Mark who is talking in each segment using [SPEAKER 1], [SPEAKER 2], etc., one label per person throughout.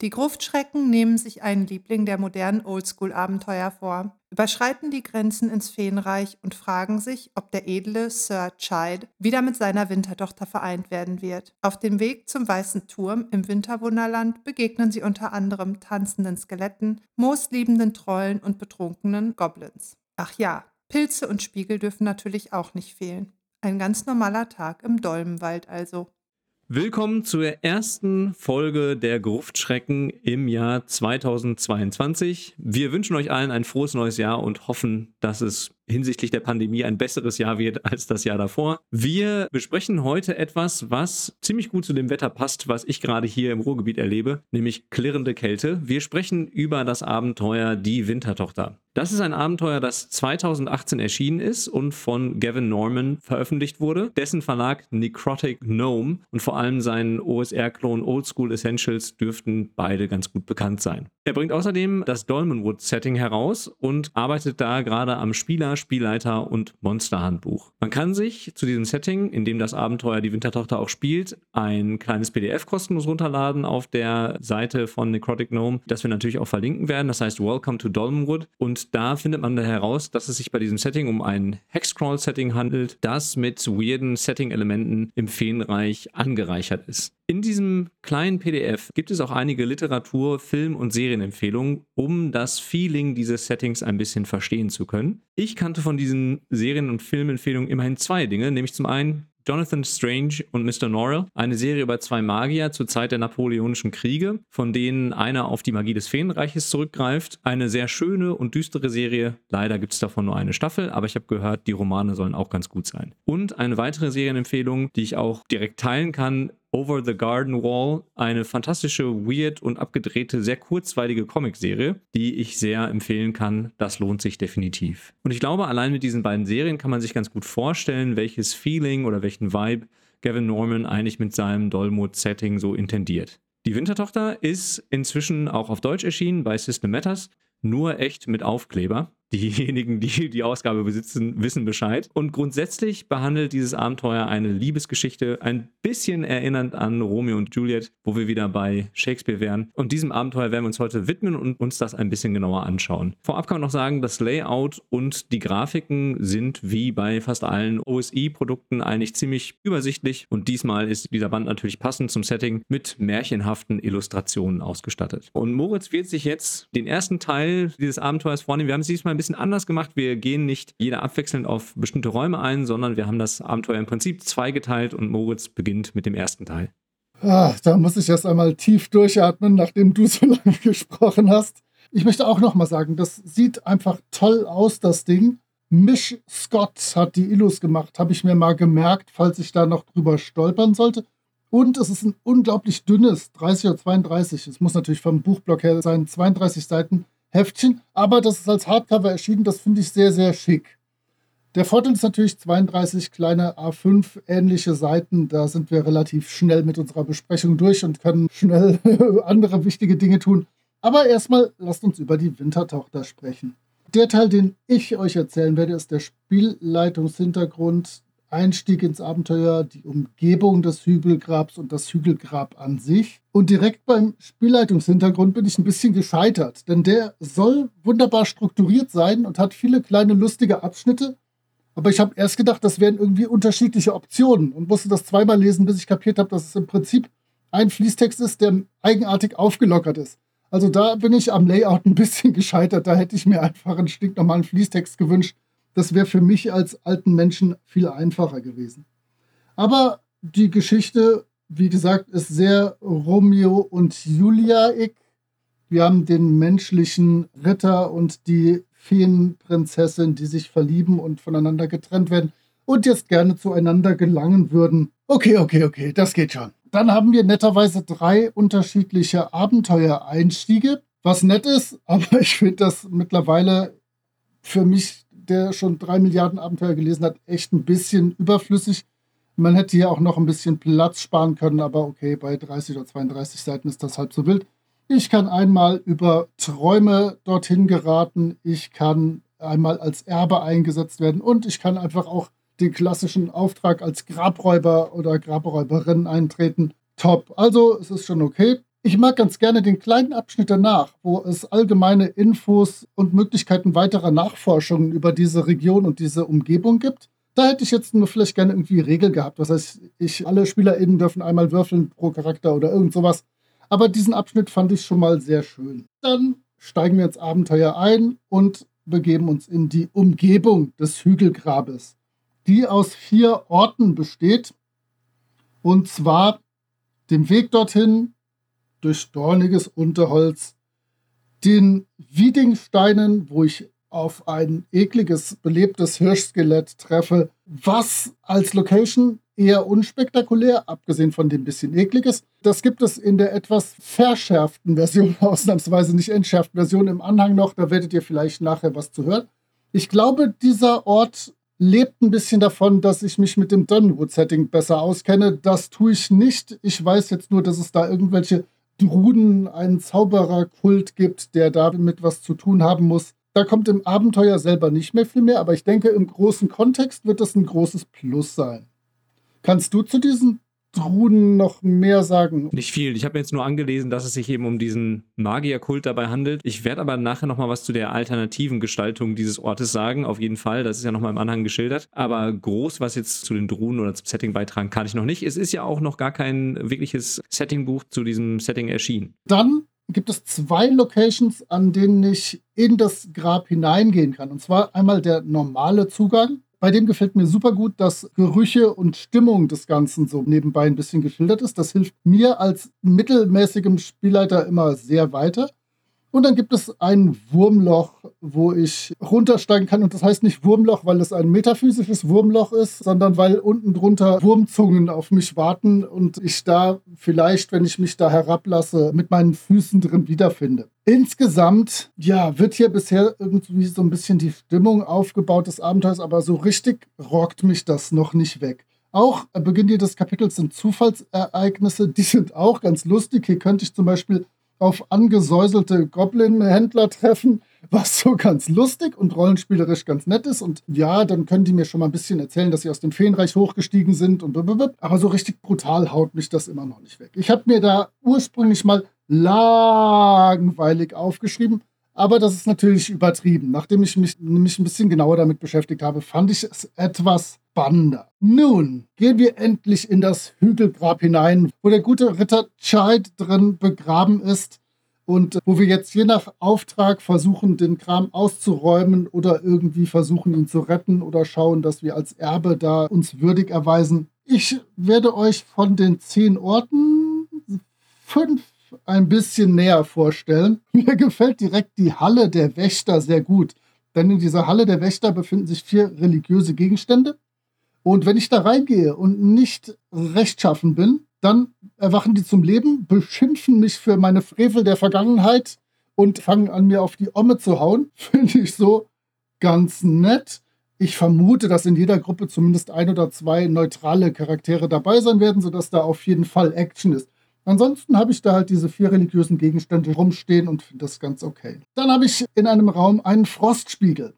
[SPEAKER 1] Die Gruftschrecken nehmen sich einen Liebling der modernen Oldschool-Abenteuer vor, überschreiten die Grenzen ins Feenreich und fragen sich, ob der edle Sir Chide wieder mit seiner Wintertochter vereint werden wird. Auf dem Weg zum Weißen Turm im Winterwunderland begegnen sie unter anderem tanzenden Skeletten, moosliebenden Trollen und betrunkenen Goblins. Ach ja, Pilze und Spiegel dürfen natürlich auch nicht fehlen. Ein ganz normaler Tag im Dolmenwald also.
[SPEAKER 2] Willkommen zur ersten Folge der Gruftschrecken im Jahr 2022. Wir wünschen euch allen ein frohes neues Jahr und hoffen, dass es hinsichtlich der Pandemie ein besseres Jahr wird als das Jahr davor. Wir besprechen heute etwas, was ziemlich gut zu dem Wetter passt, was ich gerade hier im Ruhrgebiet erlebe, nämlich klirrende Kälte. Wir sprechen über das Abenteuer Die Wintertochter. Das ist ein Abenteuer, das 2018 erschienen ist und von Gavin Norman veröffentlicht wurde. Dessen Verlag Necrotic Gnome und vor allem sein OSR-Klon Old School Essentials dürften beide ganz gut bekannt sein. Er bringt außerdem das Dolmenwood-Setting heraus und arbeitet da gerade am Spieler, Spielleiter und Monsterhandbuch. Man kann sich zu diesem Setting, in dem das Abenteuer die Wintertochter auch spielt, ein kleines PDF kostenlos runterladen auf der Seite von Necrotic Gnome, das wir natürlich auch verlinken werden. Das heißt Welcome to Dolmenwood. Und da findet man heraus, dass es sich bei diesem Setting um ein Hexcrawl-Setting handelt, das mit weirden Setting-Elementen im Feenreich angereichert ist. In diesem kleinen PDF gibt es auch einige Literatur, Film- und Serienempfehlungen, um das Feeling dieses Settings ein bisschen verstehen zu können. Ich kannte von diesen Serien- und Filmempfehlungen immerhin zwei Dinge, nämlich zum einen Jonathan Strange und Mr. Norrell, eine Serie über zwei Magier zur Zeit der Napoleonischen Kriege, von denen einer auf die Magie des Feenreiches zurückgreift. Eine sehr schöne und düstere Serie. Leider gibt es davon nur eine Staffel, aber ich habe gehört, die Romane sollen auch ganz gut sein. Und eine weitere Serienempfehlung, die ich auch direkt teilen kann, Over the Garden Wall, eine fantastische, weird und abgedrehte, sehr kurzweilige Comicserie, die ich sehr empfehlen kann. Das lohnt sich definitiv. Und ich glaube, allein mit diesen beiden Serien kann man sich ganz gut vorstellen, welches Feeling oder welchen Vibe Gavin Norman eigentlich mit seinem Dolmut-Setting so intendiert. Die Wintertochter ist inzwischen auch auf Deutsch erschienen bei System Matters, nur echt mit Aufkleber. Diejenigen, die die Ausgabe besitzen, wissen Bescheid. Und grundsätzlich behandelt dieses Abenteuer eine Liebesgeschichte ein bisschen erinnernd an Romeo und Juliet, wo wir wieder bei Shakespeare wären. Und diesem Abenteuer werden wir uns heute widmen und uns das ein bisschen genauer anschauen. Vorab kann man noch sagen, das Layout und die Grafiken sind wie bei fast allen OSI-Produkten eigentlich ziemlich übersichtlich. Und diesmal ist dieser Band natürlich passend zum Setting mit märchenhaften Illustrationen ausgestattet. Und Moritz wird sich jetzt den ersten Teil dieses Abenteuers vornehmen. Wir haben es diesmal ein bisschen anders gemacht. Wir gehen nicht jeder abwechselnd auf bestimmte Räume ein, sondern wir haben das Abenteuer im Prinzip zweigeteilt und Moritz beginnt mit dem ersten Teil.
[SPEAKER 3] Ah, da muss ich erst einmal tief durchatmen, nachdem du so lange gesprochen hast. Ich möchte auch noch mal sagen, das sieht einfach toll aus, das Ding. Mish Scott hat die Illus gemacht, habe ich mir mal gemerkt, falls ich da noch drüber stolpern sollte. Und es ist ein unglaublich dünnes, 30 oder 32. Es muss natürlich vom Buchblock her sein, 32 Seiten Heftchen, aber das ist als Hardcover erschienen, das finde ich sehr, sehr schick. Der Vorteil ist natürlich 32 kleine A5 ähnliche Seiten. Da sind wir relativ schnell mit unserer Besprechung durch und können schnell andere wichtige Dinge tun. Aber erstmal lasst uns über die Wintertochter sprechen. Der Teil, den ich euch erzählen werde, ist der Spielleitungshintergrund Einstieg ins Abenteuer, die Umgebung des Hügelgrabs und das Hügelgrab an sich. Und direkt beim Spielleitungshintergrund bin ich ein bisschen gescheitert, denn der soll wunderbar strukturiert sein und hat viele kleine lustige Abschnitte. Aber ich habe erst gedacht, das wären irgendwie unterschiedliche Optionen und musste das zweimal lesen, bis ich kapiert habe, dass es im Prinzip ein Fließtext ist, der eigenartig aufgelockert ist. Also da bin ich am Layout ein bisschen gescheitert. Da hätte ich mir einfach einen stinknormalen Fließtext gewünscht, das wäre für mich als alten Menschen viel einfacher gewesen. Aber die Geschichte, wie gesagt, ist sehr Romeo und Julia-ig. Wir haben den menschlichen Ritter und die Feenprinzessin, die sich verlieben und voneinander getrennt werden und jetzt gerne zueinander gelangen würden. Okay, okay, okay, das geht schon. Dann haben wir netterweise drei unterschiedliche Abenteuereinstiege, was nett ist, aber ich finde das mittlerweile für mich, der schon drei Milliarden Abenteuer gelesen hat, echt ein bisschen überflüssig. Man hätte hier auch noch ein bisschen Platz sparen können, aber okay, bei 30 oder 32 Seiten ist das halb so wild. Ich kann einmal über Träume dorthin geraten, ich kann einmal als Erbe eingesetzt werden und ich kann einfach auch den klassischen Auftrag als Grabräuber oder Grabräuberin eintreten. Top. Also es ist schon okay. Ich mag ganz gerne den kleinen Abschnitt danach, wo es allgemeine Infos und Möglichkeiten weiterer Nachforschungen über diese Region und diese Umgebung gibt. Da hätte ich jetzt nur vielleicht gerne irgendwie Regel gehabt. Das heißt, ich, alle SpielerInnen dürfen einmal würfeln pro Charakter oder irgend sowas. Aber diesen Abschnitt fand ich schon mal sehr schön. Dann steigen wir ins Abenteuer ein und begeben uns in die Umgebung des Hügelgrabes, die aus vier Orten besteht. Und zwar dem Weg dorthin durch dorniges Unterholz, den Wiedingsteinen, wo ich auf ein ekliges, belebtes Hirschskelett treffe, was als Location eher unspektakulär, abgesehen von dem bisschen ekliges. Das gibt es in der etwas verschärften Version, ausnahmsweise nicht entschärften Version im Anhang noch. Da werdet ihr vielleicht nachher was zu hören. Ich glaube, dieser Ort lebt ein bisschen davon, dass ich mich mit dem Dunwood-Setting besser auskenne. Das tue ich nicht. Ich weiß jetzt nur, dass es da irgendwelche Druden, einen Zaubererkult gibt, der damit was zu tun haben muss. Da kommt im Abenteuer selber nicht mehr viel mehr, aber ich denke, im großen Kontext wird das ein großes Plus sein. Kannst du zu diesen Druden noch mehr sagen?
[SPEAKER 2] Nicht viel. Ich habe mir jetzt nur angelesen, dass es sich eben um diesen Magierkult dabei handelt. Ich werde aber nachher nochmal was zu der alternativen Gestaltung dieses Ortes sagen. Auf jeden Fall. Das ist ja nochmal im Anhang geschildert. Aber groß, was jetzt zu den Druden oder zum Setting beitragen, kann ich noch nicht. Es ist ja auch noch gar kein wirkliches Settingbuch zu diesem Setting erschienen.
[SPEAKER 3] Dann gibt es zwei Locations, an denen ich in das Grab hineingehen kann. Und zwar einmal der normale Zugang. Bei dem gefällt mir super gut, dass Gerüche und Stimmung des Ganzen so nebenbei ein bisschen geschildert ist. Das hilft mir als mittelmäßigem Spielleiter immer sehr weiter. Und dann gibt es ein Wurmloch, wo ich runtersteigen kann. Und das heißt nicht Wurmloch, weil es ein metaphysisches Wurmloch ist, sondern weil unten drunter Wurmzungen auf mich warten und ich da vielleicht, wenn ich mich da herablasse, mit meinen Füßen drin wiederfinde. Insgesamt, ja, wird hier bisher irgendwie so ein bisschen die Stimmung aufgebaut des Abenteuers, aber so richtig rockt mich das noch nicht weg. Auch Beginn jedes Kapitels sind Zufallsereignisse, die sind auch ganz lustig. Hier könnte ich zum Beispiel auf angesäuselte Goblin-Händler treffen, was so ganz lustig und rollenspielerisch ganz nett ist. Und ja, dann können die mir schon mal ein bisschen erzählen, dass sie aus dem Feenreich hochgestiegen sind und blablabla. aber so richtig brutal haut mich das immer noch nicht weg. Ich habe mir da ursprünglich mal langweilig aufgeschrieben, aber das ist natürlich übertrieben. Nachdem ich mich nämlich ein bisschen genauer damit beschäftigt habe, fand ich es etwas spannender. Nun gehen wir endlich in das Hügelgrab hinein, wo der gute Ritter Child drin begraben ist und wo wir jetzt je nach Auftrag versuchen, den Kram auszuräumen oder irgendwie versuchen, ihn zu retten oder schauen, dass wir als Erbe da uns würdig erweisen. Ich werde euch von den zehn Orten fünf ein bisschen näher vorstellen. Mir gefällt direkt die Halle der Wächter sehr gut. Denn in dieser Halle der Wächter befinden sich vier religiöse Gegenstände. Und wenn ich da reingehe und nicht rechtschaffen bin, dann erwachen die zum Leben, beschimpfen mich für meine Frevel der Vergangenheit und fangen an, mir auf die Omme zu hauen. Finde ich so ganz nett. Ich vermute, dass in jeder Gruppe zumindest ein oder zwei neutrale Charaktere dabei sein werden, sodass da auf jeden Fall Action ist. Ansonsten habe ich da halt diese vier religiösen Gegenstände rumstehen und finde das ganz okay. Dann habe ich in einem Raum einen Frostspiegel.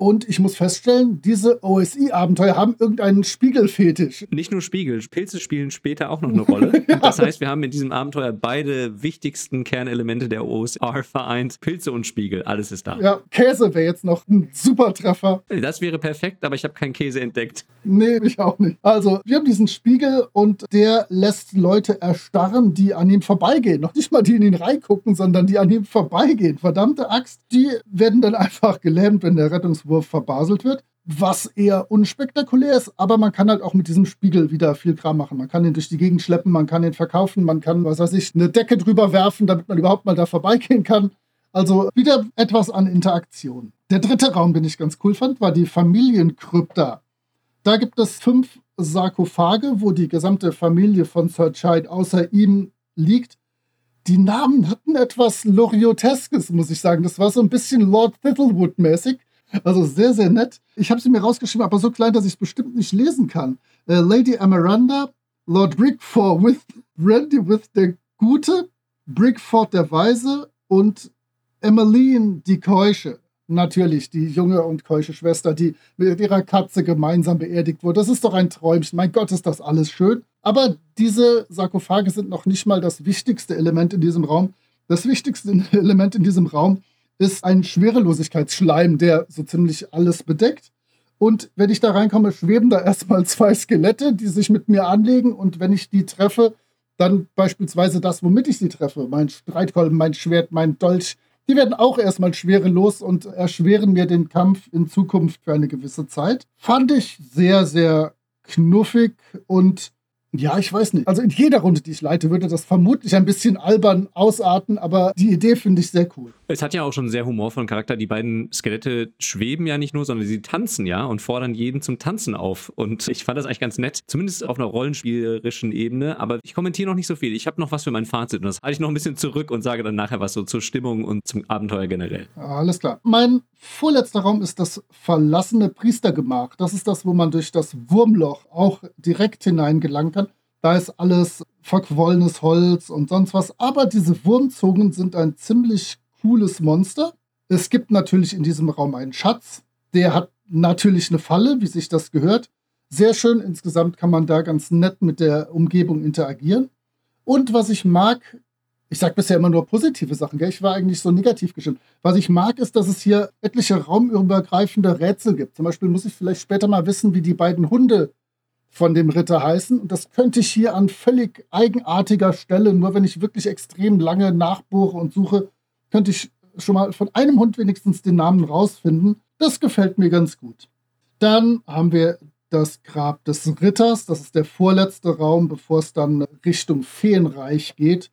[SPEAKER 3] Und ich muss feststellen, diese OSI-Abenteuer haben irgendeinen Spiegelfetisch.
[SPEAKER 2] Nicht nur Spiegel, Pilze spielen später auch noch eine Rolle. ja. Das heißt, wir haben in diesem Abenteuer beide wichtigsten Kernelemente der OSR vereint. Pilze und Spiegel, alles ist da.
[SPEAKER 3] Ja, Käse wäre jetzt noch ein super Treffer.
[SPEAKER 2] Das wäre perfekt, aber ich habe keinen Käse entdeckt.
[SPEAKER 3] Nee, ich auch nicht. Also, wir haben diesen Spiegel und der lässt Leute erstarren, die an ihm vorbeigehen. Noch nicht mal die in ihn reingucken, sondern die an ihm vorbeigehen. Verdammte Axt, die werden dann einfach gelähmt, wenn der Rettungs Wurf verbaselt wird. Was eher unspektakulär ist, aber man kann halt auch mit diesem Spiegel wieder viel Kram machen. Man kann ihn durch die Gegend schleppen, man kann ihn verkaufen, man kann, was weiß ich, eine Decke drüber werfen, damit man überhaupt mal da vorbeigehen kann. Also wieder etwas an Interaktion. Der dritte Raum, den ich ganz cool fand, war die Familienkrypta. Da gibt es fünf Sarkophage, wo die gesamte Familie von Sir Child außer ihm liegt. Die Namen hatten etwas Lorioteskes, muss ich sagen. Das war so ein bisschen Lord Thistlewood-mäßig. Also sehr, sehr nett. Ich habe sie mir rausgeschrieben, aber so klein, dass ich es bestimmt nicht lesen kann. Äh, Lady Amaranda, Lord Brickford with Brandy with der Gute, Brickford der Weise und Emmeline die Keusche. Natürlich, die junge und keusche Schwester, die mit ihrer Katze gemeinsam beerdigt wurde. Das ist doch ein Träumchen. Mein Gott, ist das alles schön. Aber diese Sarkophage sind noch nicht mal das wichtigste Element in diesem Raum. Das wichtigste Element in diesem Raum ist ein Schwerelosigkeitsschleim, der so ziemlich alles bedeckt. Und wenn ich da reinkomme, schweben da erstmal zwei Skelette, die sich mit mir anlegen. Und wenn ich die treffe, dann beispielsweise das, womit ich sie treffe, mein Streitkolben, mein Schwert, mein Dolch, die werden auch erstmal schwerelos und erschweren mir den Kampf in Zukunft für eine gewisse Zeit. Fand ich sehr, sehr knuffig und ja, ich weiß nicht. Also in jeder Runde, die ich leite, würde das vermutlich ein bisschen albern ausarten, aber die Idee finde ich sehr cool.
[SPEAKER 2] Es hat ja auch schon sehr humorvollen Charakter. Die beiden Skelette schweben ja nicht nur, sondern sie tanzen ja und fordern jeden zum Tanzen auf. Und ich fand das eigentlich ganz nett, zumindest auf einer rollenspielerischen Ebene. Aber ich kommentiere noch nicht so viel. Ich habe noch was für mein Fazit und das halte ich noch ein bisschen zurück und sage dann nachher was so zur Stimmung und zum Abenteuer generell.
[SPEAKER 3] Alles klar. Mein vorletzter Raum ist das verlassene Priestergemach. Das ist das, wo man durch das Wurmloch auch direkt hineingelangen kann. Da ist alles verquollenes Holz und sonst was. Aber diese Wurmzungen sind ein ziemlich cooles Monster. Es gibt natürlich in diesem Raum einen Schatz. Der hat natürlich eine Falle, wie sich das gehört. Sehr schön. Insgesamt kann man da ganz nett mit der Umgebung interagieren. Und was ich mag, ich sage bisher immer nur positive Sachen, gell? ich war eigentlich so negativ gestimmt. Was ich mag, ist, dass es hier etliche raumübergreifende Rätsel gibt. Zum Beispiel muss ich vielleicht später mal wissen, wie die beiden Hunde von dem Ritter heißen. Und das könnte ich hier an völlig eigenartiger Stelle, nur wenn ich wirklich extrem lange nachbohre und suche, könnte ich schon mal von einem Hund wenigstens den Namen rausfinden. Das gefällt mir ganz gut. Dann haben wir das Grab des Ritters. Das ist der vorletzte Raum, bevor es dann Richtung Feenreich geht.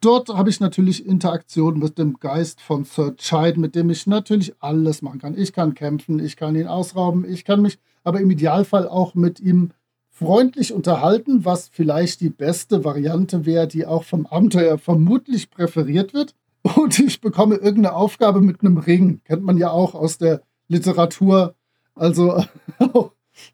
[SPEAKER 3] Dort habe ich natürlich Interaktion mit dem Geist von Sir Chide, mit dem ich natürlich alles machen kann. Ich kann kämpfen, ich kann ihn ausrauben, ich kann mich aber im Idealfall auch mit ihm freundlich unterhalten, was vielleicht die beste Variante wäre, die auch vom Abenteuer vermutlich präferiert wird. Und ich bekomme irgendeine Aufgabe mit einem Ring. Kennt man ja auch aus der Literatur. Also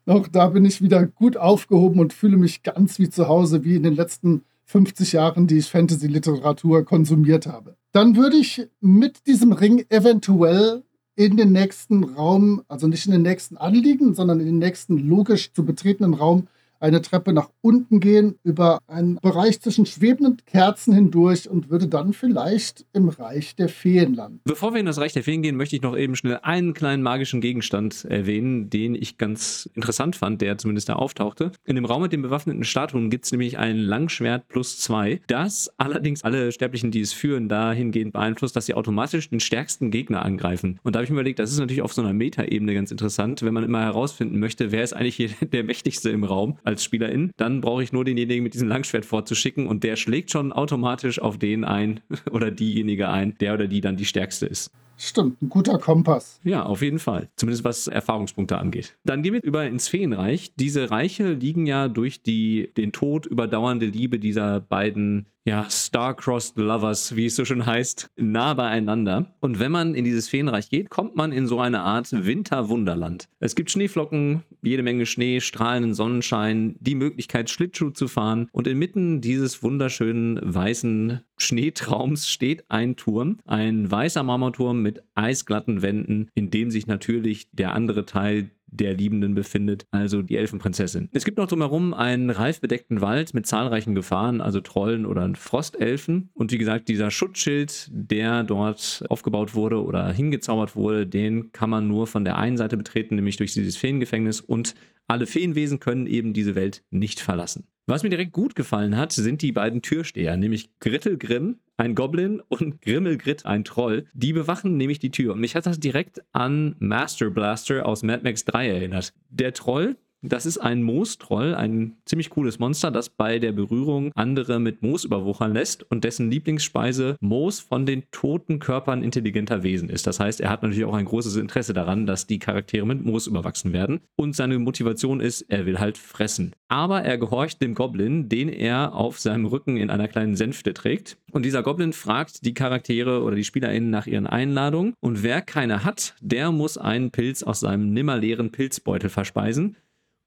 [SPEAKER 3] auch, da bin ich wieder gut aufgehoben und fühle mich ganz wie zu Hause, wie in den letzten 50 Jahren, die ich Fantasy-Literatur konsumiert habe. Dann würde ich mit diesem Ring eventuell in den nächsten Raum, also nicht in den nächsten anliegen, sondern in den nächsten logisch zu betretenen Raum eine Treppe nach unten gehen, über einen Bereich zwischen schwebenden Kerzen hindurch und würde dann vielleicht im Reich der Feen landen.
[SPEAKER 2] Bevor wir in das Reich der Feen gehen, möchte ich noch eben schnell einen kleinen magischen Gegenstand erwähnen, den ich ganz interessant fand, der zumindest da auftauchte. In dem Raum mit den bewaffneten Statuen gibt es nämlich ein Langschwert plus zwei, das allerdings alle Sterblichen, die es führen, dahingehend beeinflusst, dass sie automatisch den stärksten Gegner angreifen. Und da habe ich mir überlegt, das ist natürlich auf so einer Metaebene ganz interessant, wenn man immer herausfinden möchte, wer ist eigentlich hier der Mächtigste im Raum als Spielerin, dann brauche ich nur denjenigen mit diesem Langschwert vorzuschicken und der schlägt schon automatisch auf den ein oder diejenige ein, der oder die dann die stärkste ist.
[SPEAKER 3] Stimmt, ein guter Kompass.
[SPEAKER 2] Ja, auf jeden Fall. Zumindest was Erfahrungspunkte angeht. Dann gehen wir über ins Feenreich. Diese Reiche liegen ja durch die den Tod überdauernde Liebe dieser beiden ja, Star-Crossed Lovers, wie es so schön heißt, nah beieinander. Und wenn man in dieses Feenreich geht, kommt man in so eine Art Winterwunderland. Es gibt Schneeflocken, jede Menge Schnee, strahlenden Sonnenschein, die Möglichkeit, Schlittschuh zu fahren. Und inmitten dieses wunderschönen weißen Schneetraums steht ein Turm, ein weißer Marmorturm mit eisglatten Wänden, in dem sich natürlich der andere Teil der Liebenden befindet, also die Elfenprinzessin. Es gibt noch drumherum einen reifbedeckten Wald mit zahlreichen Gefahren, also Trollen oder Frostelfen. Und wie gesagt, dieser Schutzschild, der dort aufgebaut wurde oder hingezaubert wurde, den kann man nur von der einen Seite betreten, nämlich durch dieses Feengefängnis und alle Feenwesen können eben diese Welt nicht verlassen. Was mir direkt gut gefallen hat, sind die beiden Türsteher, nämlich Grittelgrimm, ein Goblin, und Grimmelgrit, ein Troll. Die bewachen nämlich die Tür. Und mich hat das direkt an Master Blaster aus Mad Max 3 erinnert. Der Troll Das ist ein Moostroll, ein ziemlich cooles Monster, das bei der Berührung andere mit Moos überwuchern lässt und dessen Lieblingsspeise Moos von den toten Körpern intelligenter Wesen ist. Das heißt, er hat natürlich auch ein großes Interesse daran, dass die Charaktere mit Moos überwachsen werden. Und seine Motivation ist, er will halt fressen. Aber er gehorcht dem Goblin, den er auf seinem Rücken in einer kleinen Sänfte trägt. Und dieser Goblin fragt die Charaktere oder die SpielerInnen nach ihren Einladungen. Und wer keine hat, der muss einen Pilz aus seinem nimmerleeren Pilzbeutel verspeisen.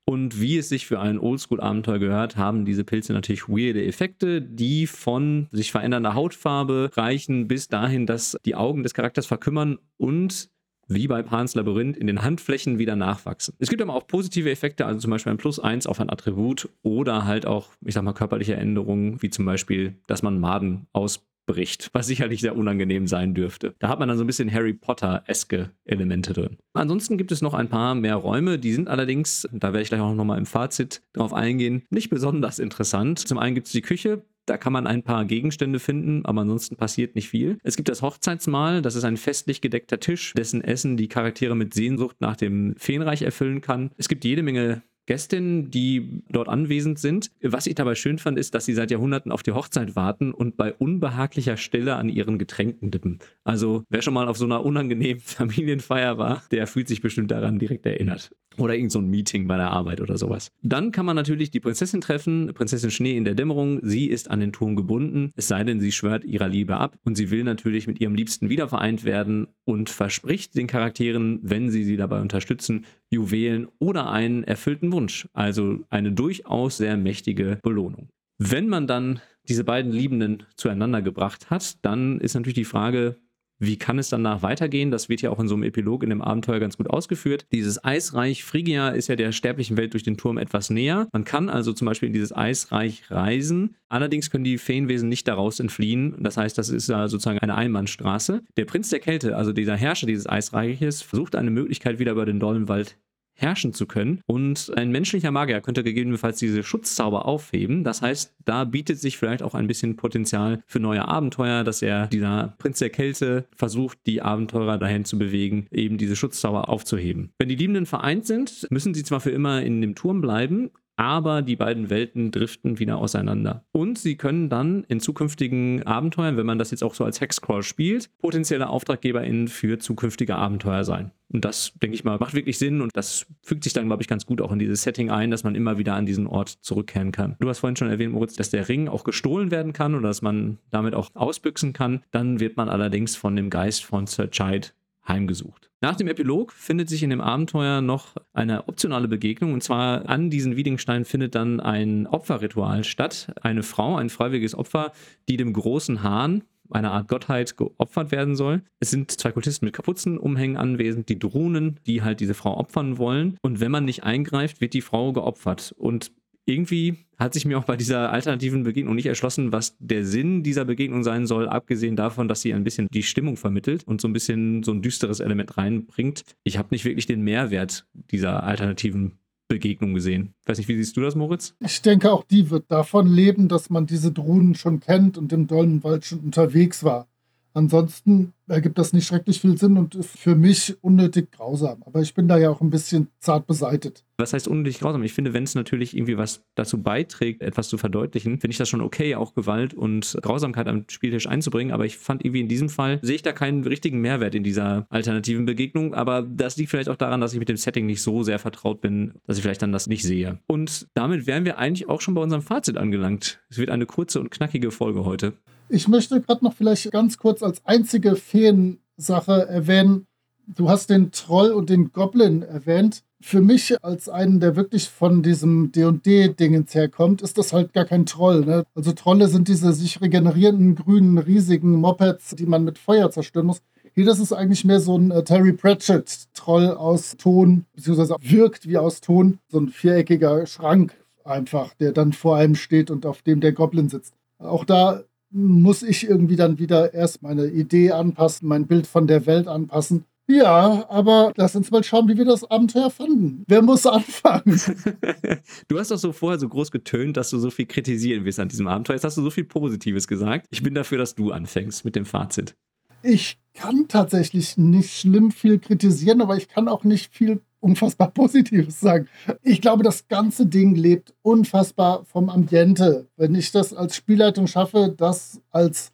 [SPEAKER 2] Und wie es sich für ein Oldschool-Abenteuer gehört, haben diese Pilze natürlich weirde Effekte, die von sich verändernder Hautfarbe reichen bis dahin, dass die Augen des Charakters verkümmern und wie bei Pans Labyrinth in den Handflächen wieder nachwachsen. Es gibt aber auch positive Effekte, also zum Beispiel ein Plus 1 auf ein Attribut oder halt auch, ich sag mal, körperliche Änderungen, wie zum Beispiel, dass man Maden aus bricht, was sicherlich sehr unangenehm sein dürfte. Da hat man dann so ein bisschen Harry Potter-eske Elemente drin. Ansonsten gibt es noch ein paar mehr Räume, die sind allerdings, da werde ich gleich auch nochmal im Fazit drauf eingehen, nicht besonders interessant. Zum einen gibt es die Küche, da kann man ein paar Gegenstände finden, aber ansonsten passiert nicht viel. Es gibt das Hochzeitsmahl, das ist ein festlich gedeckter Tisch, dessen Essen die Charaktere mit Sehnsucht nach dem Feenreich erfüllen kann. Es gibt jede Menge Gästinnen, die dort anwesend sind. Was ich dabei schön fand, ist, dass sie seit Jahrhunderten auf die Hochzeit warten und bei unbehaglicher Stille an ihren Getränken dippen. Also wer schon mal auf so einer unangenehmen Familienfeier war, der fühlt sich bestimmt daran direkt erinnert. Oder irgend so ein Meeting bei der Arbeit oder sowas. Dann kann man natürlich die Prinzessin treffen, Prinzessin Schnee in der Dämmerung. Sie ist an den Turm gebunden, es sei denn, sie schwört ihrer Liebe ab und sie will natürlich mit ihrem Liebsten wiedervereint werden und verspricht den Charakteren, wenn sie sie dabei unterstützen, Juwelen oder einen erfüllten Wunsch. Also eine durchaus sehr mächtige Belohnung. Wenn man dann diese beiden Liebenden zueinander gebracht hat, dann ist natürlich die Frage, wie kann es danach weitergehen? Das wird ja auch in so einem Epilog in dem Abenteuer ganz gut ausgeführt. Dieses Eisreich Phrygia ist ja der sterblichen Welt durch den Turm etwas näher. Man kann also zum Beispiel in dieses Eisreich reisen. Allerdings können die Feenwesen nicht daraus entfliehen. Das heißt, das ist ja sozusagen eine Einbahnstraße. Der Prinz der Kälte, also dieser Herrscher dieses Eisreiches, versucht eine Möglichkeit wieder über den Dolmenwald herrschen zu können. Und ein menschlicher Magier könnte gegebenenfalls diese Schutzzauber aufheben. Das heißt, da bietet sich vielleicht auch ein bisschen Potenzial für neue Abenteuer, dass er dieser Prinz der Kälte versucht, die Abenteurer dahin zu bewegen, eben diese Schutzzauber aufzuheben. Wenn die Liebenden vereint sind, müssen sie zwar für immer in dem Turm bleiben, aber die beiden Welten driften wieder auseinander. Und sie können dann in zukünftigen Abenteuern, wenn man das jetzt auch so als Hexcrawl spielt, potenzielle AuftraggeberInnen für zukünftige Abenteuer sein. Und das, denke ich mal, macht wirklich Sinn und das fügt sich dann, glaube ich, ganz gut auch in dieses Setting ein, dass man immer wieder an diesen Ort zurückkehren kann. Du hast vorhin schon erwähnt, Moritz, dass der Ring auch gestohlen werden kann oder dass man damit auch ausbüchsen kann. Dann wird man allerdings von dem Geist von Sir Chide heimgesucht. Nach dem Epilog findet sich in dem Abenteuer noch eine optionale Begegnung und zwar an diesen Wiedingstein findet dann ein Opferritual statt. Eine Frau, ein freiwilliges Opfer, die dem großen Hahn, einer Art Gottheit geopfert werden soll. Es sind zwei Kultisten mit Kapuzenumhängen anwesend, die Drohnen, die halt diese Frau opfern wollen. Und wenn man nicht eingreift, wird die Frau geopfert. Und irgendwie hat sich mir auch bei dieser alternativen Begegnung nicht erschlossen, was der Sinn dieser Begegnung sein soll, abgesehen davon, dass sie ein bisschen die Stimmung vermittelt und so ein bisschen so ein düsteres Element reinbringt. Ich habe nicht wirklich den Mehrwert dieser alternativen Begegnung gesehen. Ich weiß nicht, wie siehst du das, Moritz?
[SPEAKER 3] Ich denke, auch die wird davon leben, dass man diese Drohnen schon kennt und im Dolmenwald schon unterwegs war. Ansonsten ergibt das nicht schrecklich viel Sinn und ist für mich unnötig grausam. Aber ich bin da ja auch ein bisschen zart beseitet.
[SPEAKER 2] Was heißt unnötig grausam? Ich finde, wenn es natürlich irgendwie was dazu beiträgt, etwas zu verdeutlichen, finde ich das schon okay, auch Gewalt und Grausamkeit am Spieltisch einzubringen. Aber ich fand irgendwie in diesem Fall, sehe ich da keinen richtigen Mehrwert in dieser alternativen Begegnung. Aber das liegt vielleicht auch daran, dass ich mit dem Setting nicht so sehr vertraut bin, dass ich vielleicht dann das nicht sehe. Und damit wären wir eigentlich auch schon bei unserem Fazit angelangt. Es wird eine kurze und knackige Folge heute.
[SPEAKER 3] Ich möchte gerade noch vielleicht ganz kurz als einzige Feensache erwähnen, du hast den Troll und den Goblin erwähnt. Für mich als einen, der wirklich von diesem D&D-Dingens herkommt, ist das halt gar kein Troll. Ne? Also Trolle sind diese sich regenerierenden grünen riesigen Mopeds, die man mit Feuer zerstören muss. Hier, das ist eigentlich mehr so ein äh, Terry Pratchett-Troll aus Ton, beziehungsweise wirkt wie aus Ton. So ein viereckiger Schrank einfach, der dann vor einem steht und auf dem der Goblin sitzt. Auch da muss ich irgendwie dann wieder erst meine Idee anpassen, mein Bild von der Welt anpassen. Ja, aber lass uns mal schauen, wie wir das Abenteuer fanden. Wer muss anfangen?
[SPEAKER 2] du hast doch so vorher so groß getönt, dass du so viel kritisieren willst an diesem Abenteuer. Jetzt hast du so viel Positives gesagt. Ich bin dafür, dass du anfängst mit dem Fazit.
[SPEAKER 3] Ich kann tatsächlich nicht schlimm viel kritisieren, aber ich kann auch nicht viel unfassbar Positives sagen. Ich glaube, das ganze Ding lebt unfassbar vom Ambiente. Wenn ich das als Spielleitung schaffe, das als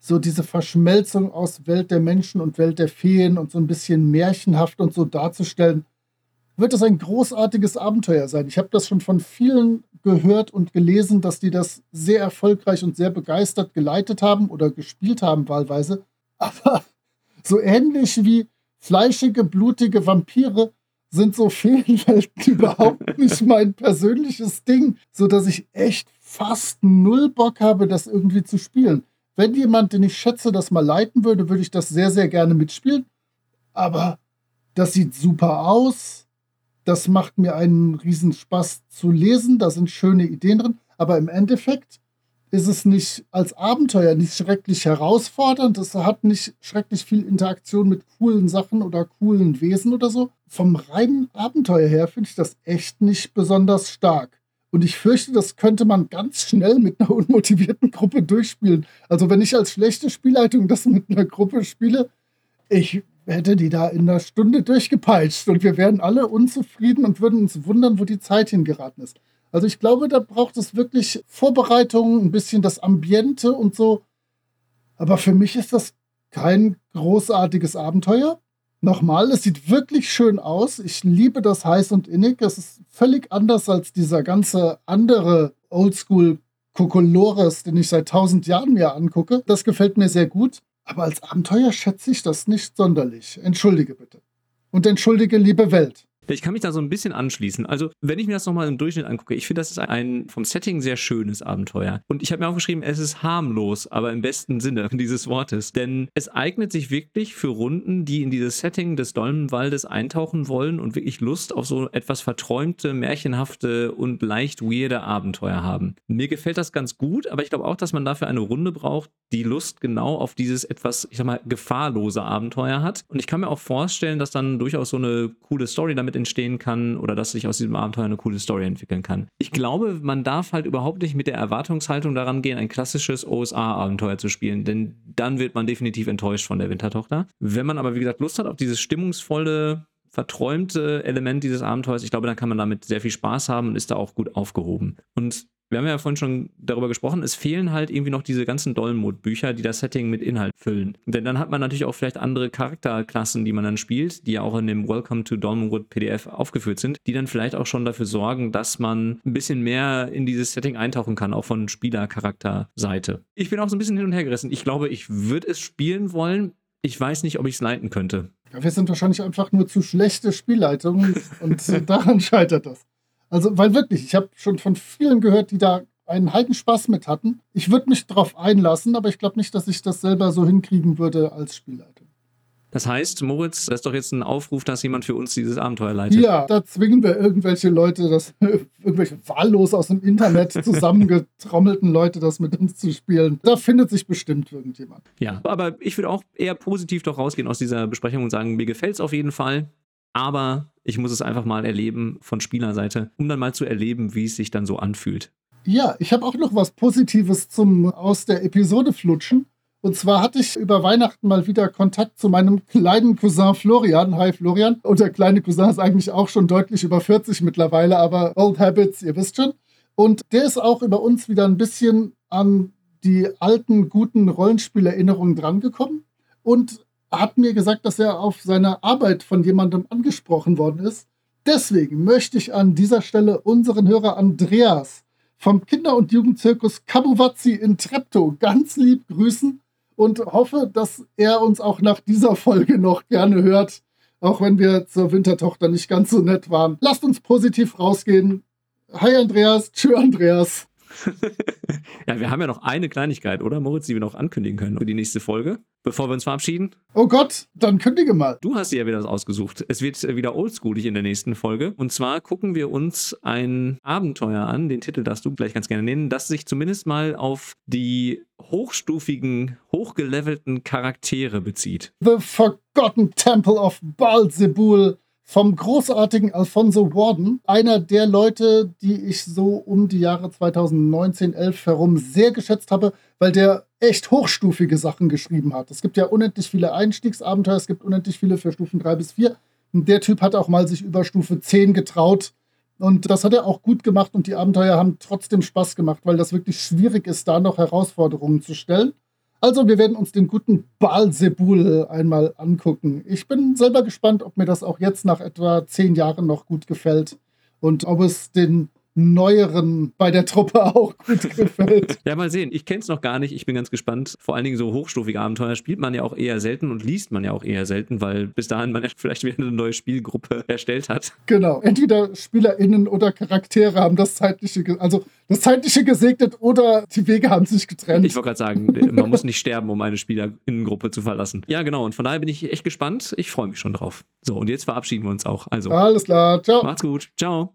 [SPEAKER 3] so diese Verschmelzung aus Welt der Menschen und Welt der Feen und so ein bisschen märchenhaft und so darzustellen, wird es ein großartiges Abenteuer sein. Ich habe das schon von vielen gehört und gelesen, dass die das sehr erfolgreich und sehr begeistert geleitet haben oder gespielt haben wahlweise. Aber so ähnlich wie fleischige, blutige Vampire sind so Feenwelten überhaupt nicht mein persönliches Ding, so dass ich echt fast null Bock habe, das irgendwie zu spielen. Wenn jemand, den ich schätze, das mal leiten würde, würde ich das sehr, sehr gerne mitspielen. Aber das sieht super aus. Das macht mir einen Riesenspaß zu lesen. Da sind schöne Ideen drin. Aber im Endeffekt ist es nicht als Abenteuer nicht schrecklich herausfordernd. Es hat nicht schrecklich viel Interaktion mit coolen Sachen oder coolen Wesen oder so. Vom reinen Abenteuer her finde ich das echt nicht besonders stark. Und ich fürchte, das könnte man ganz schnell mit einer unmotivierten Gruppe durchspielen. Also wenn ich als schlechte Spielleitung das mit einer Gruppe spiele, ich hätte die da in einer Stunde durchgepeitscht und wir wären alle unzufrieden und würden uns wundern, wo die Zeit hingeraten ist. Also ich glaube, da braucht es wirklich Vorbereitungen, ein bisschen das Ambiente und so. Aber für mich ist das kein großartiges Abenteuer. Nochmal, es sieht wirklich schön aus. Ich liebe das heiß und innig. Es ist völlig anders als dieser ganze andere Oldschool Kokolores, den ich seit tausend Jahren mir angucke. Das gefällt mir sehr gut. Aber als Abenteuer schätze ich das nicht sonderlich. Entschuldige bitte. Und entschuldige, liebe Welt.
[SPEAKER 2] Ich kann mich da so ein bisschen anschließen. Also, wenn ich mir das nochmal im Durchschnitt angucke, ich finde, das ist ein vom Setting sehr schönes Abenteuer. Und ich habe mir aufgeschrieben, es ist harmlos, aber im besten Sinne dieses Wortes. Denn es eignet sich wirklich für Runden, die in dieses Setting des Dolmenwaldes eintauchen wollen und wirklich Lust auf so etwas verträumte, märchenhafte und leicht weirde Abenteuer haben. Mir gefällt das ganz gut, aber ich glaube auch, dass man dafür eine Runde braucht, die Lust genau auf dieses etwas, ich sag mal, gefahrlose Abenteuer hat. Und ich kann mir auch vorstellen, dass dann durchaus so eine coole Story damit entstehen kann oder dass sich aus diesem Abenteuer eine coole Story entwickeln kann. Ich glaube, man darf halt überhaupt nicht mit der Erwartungshaltung daran gehen, ein klassisches OSA-Abenteuer zu spielen, denn dann wird man definitiv enttäuscht von der Wintertochter. Wenn man aber, wie gesagt, Lust hat auf dieses stimmungsvolle, verträumte Element dieses Abenteuers, ich glaube, dann kann man damit sehr viel Spaß haben und ist da auch gut aufgehoben. Und wir haben ja vorhin schon darüber gesprochen, es fehlen halt irgendwie noch diese ganzen Dollenmod-Bücher, die das Setting mit Inhalt füllen. Denn dann hat man natürlich auch vielleicht andere Charakterklassen, die man dann spielt, die ja auch in dem Welcome to Dolmenwood PDF aufgeführt sind, die dann vielleicht auch schon dafür sorgen, dass man ein bisschen mehr in dieses Setting eintauchen kann, auch von Spielercharakterseite. Ich bin auch so ein bisschen hin und her gerissen. Ich glaube, ich würde es spielen wollen. Ich weiß nicht, ob ich es leiten könnte.
[SPEAKER 3] Ja, wir sind wahrscheinlich einfach nur zu schlechte Spielleitungen und daran scheitert das. Also, weil wirklich, ich habe schon von vielen gehört, die da einen Heidenspaß mit hatten. Ich würde mich darauf einlassen, aber ich glaube nicht, dass ich das selber so hinkriegen würde als Spielleiter.
[SPEAKER 2] Das heißt, Moritz, das ist doch jetzt ein Aufruf, dass jemand für uns dieses Abenteuer leitet.
[SPEAKER 3] Ja, da zwingen wir irgendwelche Leute, das, irgendwelche wahllos aus dem Internet zusammengetrommelten Leute, das mit uns zu spielen. Da findet sich bestimmt irgendjemand.
[SPEAKER 2] Ja, aber ich würde auch eher positiv doch rausgehen aus dieser Besprechung und sagen, mir gefällt es auf jeden Fall. Aber ich muss es einfach mal erleben von Spielerseite, um dann mal zu erleben, wie es sich dann so anfühlt.
[SPEAKER 3] Ja, ich habe auch noch was Positives zum aus der Episode flutschen. Und zwar hatte ich über Weihnachten mal wieder Kontakt zu meinem kleinen Cousin Florian. Hi Florian. Und der kleine Cousin ist eigentlich auch schon deutlich über 40 mittlerweile, aber Old Habits, ihr wisst schon. Und der ist auch über uns wieder ein bisschen an die alten, guten Rollenspielerinnerungen drangekommen und hat mir gesagt, dass er auf seine Arbeit von jemandem angesprochen worden ist. Deswegen möchte ich an dieser Stelle unseren Hörer Andreas vom Kinder- und Jugendzirkus Kabuvazzi in Treptow ganz lieb grüßen und hoffe, dass er uns auch nach dieser Folge noch gerne hört, auch wenn wir zur Wintertochter nicht ganz so nett waren. Lasst uns positiv rausgehen. Hi Andreas, tschö Andreas.
[SPEAKER 2] ja, wir haben ja noch eine Kleinigkeit, oder Moritz, die wir noch ankündigen können für die nächste Folge, bevor wir uns verabschieden.
[SPEAKER 3] Oh Gott, dann kündige mal.
[SPEAKER 2] Du hast dir ja wieder das ausgesucht. Es wird wieder oldschoolig in der nächsten Folge. Und zwar gucken wir uns ein Abenteuer an, den Titel darfst du gleich ganz gerne nennen, das sich zumindest mal auf die hochstufigen, hochgelevelten Charaktere bezieht.
[SPEAKER 3] The Forgotten Temple of Baal-Zebul vom großartigen Alfonso Warden, einer der Leute, die ich so um die Jahre 2019, 11 herum sehr geschätzt habe, weil der echt hochstufige Sachen geschrieben hat. Es gibt ja unendlich viele Einstiegsabenteuer, es gibt unendlich viele für Stufen 3 bis 4. Der Typ hat auch mal sich über Stufe 10 getraut. Und das hat er auch gut gemacht und die Abenteuer haben trotzdem Spaß gemacht, weil das wirklich schwierig ist, da noch Herausforderungen zu stellen. Also wir werden uns den guten Baalsebul einmal angucken. Ich bin selber gespannt, ob mir das auch jetzt nach etwa zehn Jahren noch gut gefällt und ob es den neueren bei der Truppe auch gut gefällt.
[SPEAKER 2] ja, mal sehen. Ich kenne es noch gar nicht. Ich bin ganz gespannt. Vor allen Dingen so hochstufige Abenteuer spielt man ja auch eher selten und liest man ja auch eher selten, weil bis dahin man ja vielleicht wieder eine neue Spielgruppe erstellt hat.
[SPEAKER 3] Genau. Entweder SpielerInnen oder Charaktere haben das zeitliche, also das zeitliche gesegnet oder die Wege haben sich getrennt.
[SPEAKER 2] Ich wollte gerade sagen, man muss nicht sterben, um eine SpielerInnengruppe zu verlassen. Ja, genau. Und von daher bin ich echt gespannt. Ich freue mich schon drauf. So, und jetzt verabschieden wir uns auch. Also.
[SPEAKER 3] Alles klar. Ciao.
[SPEAKER 2] Macht's gut. Ciao.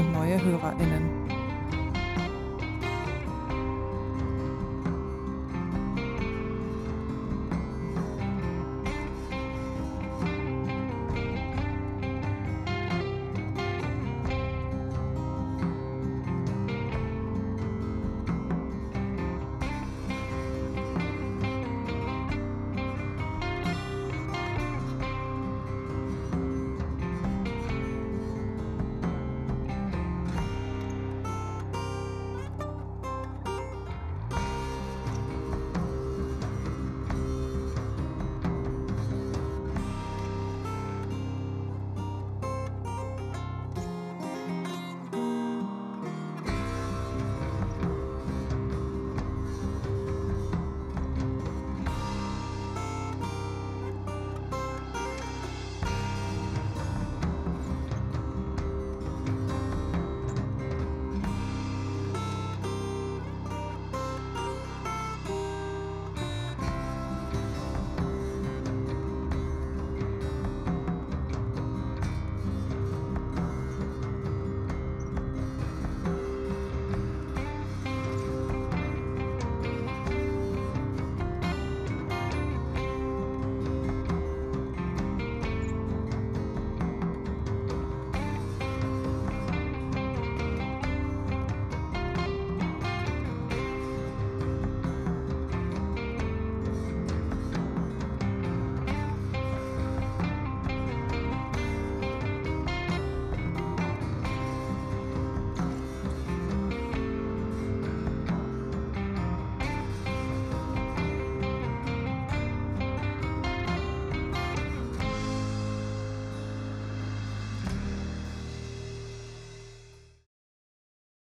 [SPEAKER 1] und neue HörerInnen.